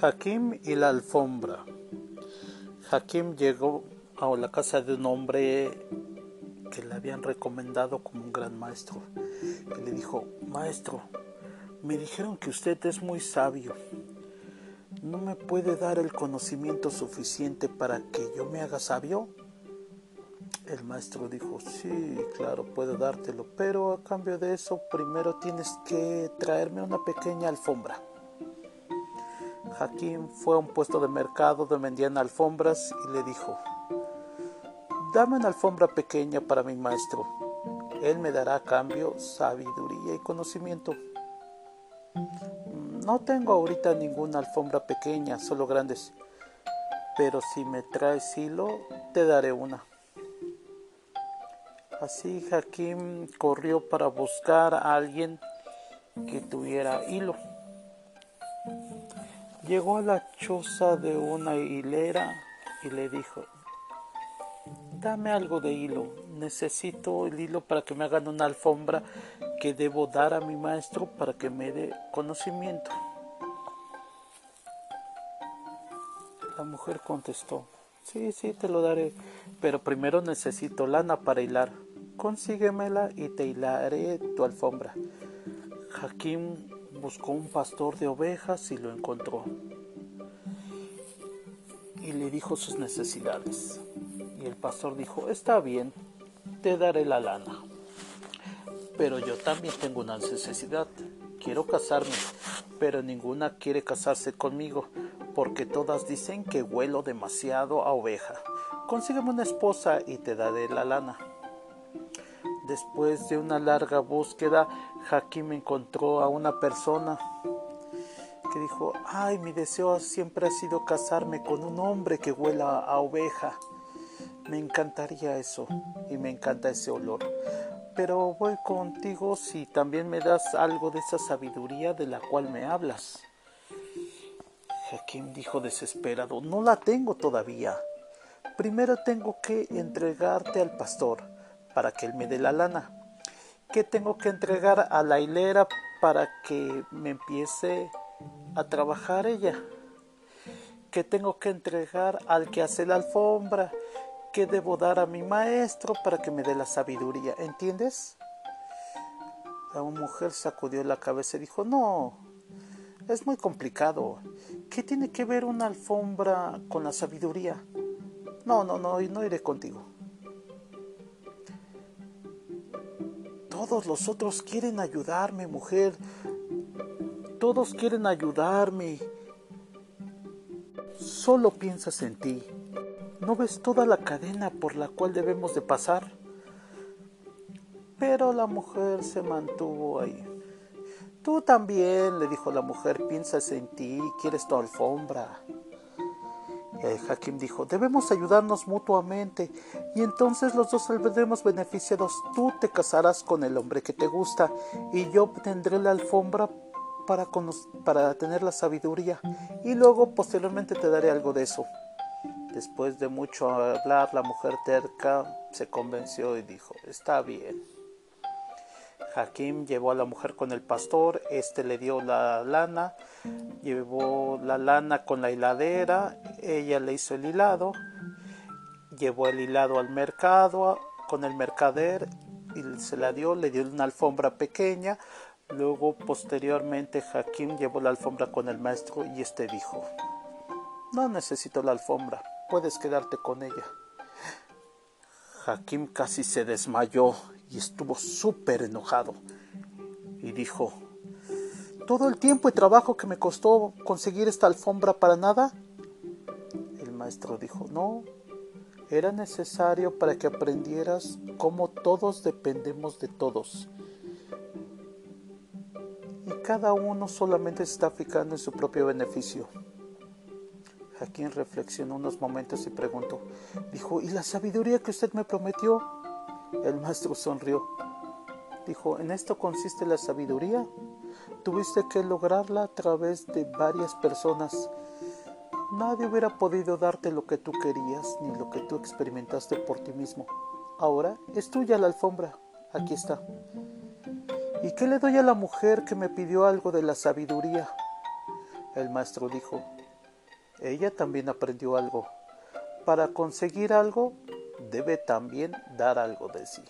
Hakim y la alfombra. Hakim llegó a la casa de un hombre que le habían recomendado como un gran maestro y le dijo, maestro, me dijeron que usted es muy sabio. ¿No me puede dar el conocimiento suficiente para que yo me haga sabio? El maestro dijo, sí, claro, puedo dártelo, pero a cambio de eso primero tienes que traerme una pequeña alfombra. Hakim fue a un puesto de mercado donde vendían alfombras y le dijo, dame una alfombra pequeña para mi maestro. Él me dará a cambio sabiduría y conocimiento. No tengo ahorita ninguna alfombra pequeña, solo grandes. Pero si me traes hilo, te daré una. Así Hakim corrió para buscar a alguien que tuviera hilo. Llegó a la choza de una hilera y le dijo, dame algo de hilo, necesito el hilo para que me hagan una alfombra que debo dar a mi maestro para que me dé conocimiento. La mujer contestó, sí, sí, te lo daré, pero primero necesito lana para hilar. Consíguemela y te hilaré tu alfombra. Hakim buscó un pastor de ovejas y lo encontró. Y le dijo sus necesidades. Y el pastor dijo, está bien, te daré la lana. Pero yo también tengo una necesidad. Quiero casarme, pero ninguna quiere casarse conmigo, porque todas dicen que huelo demasiado a oveja. Consígueme una esposa y te daré la lana. Después de una larga búsqueda, Hakim encontró a una persona que dijo, ay, mi deseo siempre ha sido casarme con un hombre que huela a oveja. Me encantaría eso y me encanta ese olor. Pero voy contigo si también me das algo de esa sabiduría de la cual me hablas. Hakim dijo desesperado, no la tengo todavía. Primero tengo que entregarte al pastor para que él me dé la lana. ¿Qué tengo que entregar a la hilera para que me empiece a trabajar ella? ¿Qué tengo que entregar al que hace la alfombra? ¿Qué debo dar a mi maestro para que me dé la sabiduría? ¿Entiendes? La mujer sacudió la cabeza y dijo, no, es muy complicado. ¿Qué tiene que ver una alfombra con la sabiduría? No, no, no, no iré contigo. Todos los otros quieren ayudarme, mujer. Todos quieren ayudarme. Solo piensas en ti. ¿No ves toda la cadena por la cual debemos de pasar? Pero la mujer se mantuvo ahí. Tú también, le dijo la mujer, piensas en ti, quieres tu alfombra. El Hakim dijo, debemos ayudarnos mutuamente y entonces los dos saldremos beneficiados. Tú te casarás con el hombre que te gusta y yo tendré la alfombra para, para tener la sabiduría y luego posteriormente te daré algo de eso. Después de mucho hablar, la mujer terca se convenció y dijo, está bien. Hakim llevó a la mujer con el pastor, este le dio la lana, llevó la lana con la hiladera, ella le hizo el hilado, llevó el hilado al mercado con el mercader y se la dio, le dio una alfombra pequeña, luego posteriormente Hakim llevó la alfombra con el maestro y este dijo, no necesito la alfombra, puedes quedarte con ella. Hakim casi se desmayó y estuvo súper enojado y dijo, ¿todo el tiempo y trabajo que me costó conseguir esta alfombra para nada? Maestro dijo, no, era necesario para que aprendieras cómo todos dependemos de todos. Y cada uno solamente se está fijando en su propio beneficio. Joaquín reflexionó unos momentos y preguntó, dijo, ¿y la sabiduría que usted me prometió? El maestro sonrió. Dijo, en esto consiste la sabiduría. Tuviste que lograrla a través de varias personas. Nadie hubiera podido darte lo que tú querías ni lo que tú experimentaste por ti mismo. Ahora es tuya la alfombra. Aquí está. ¿Y qué le doy a la mujer que me pidió algo de la sabiduría? El maestro dijo, ella también aprendió algo. Para conseguir algo, debe también dar algo de sí.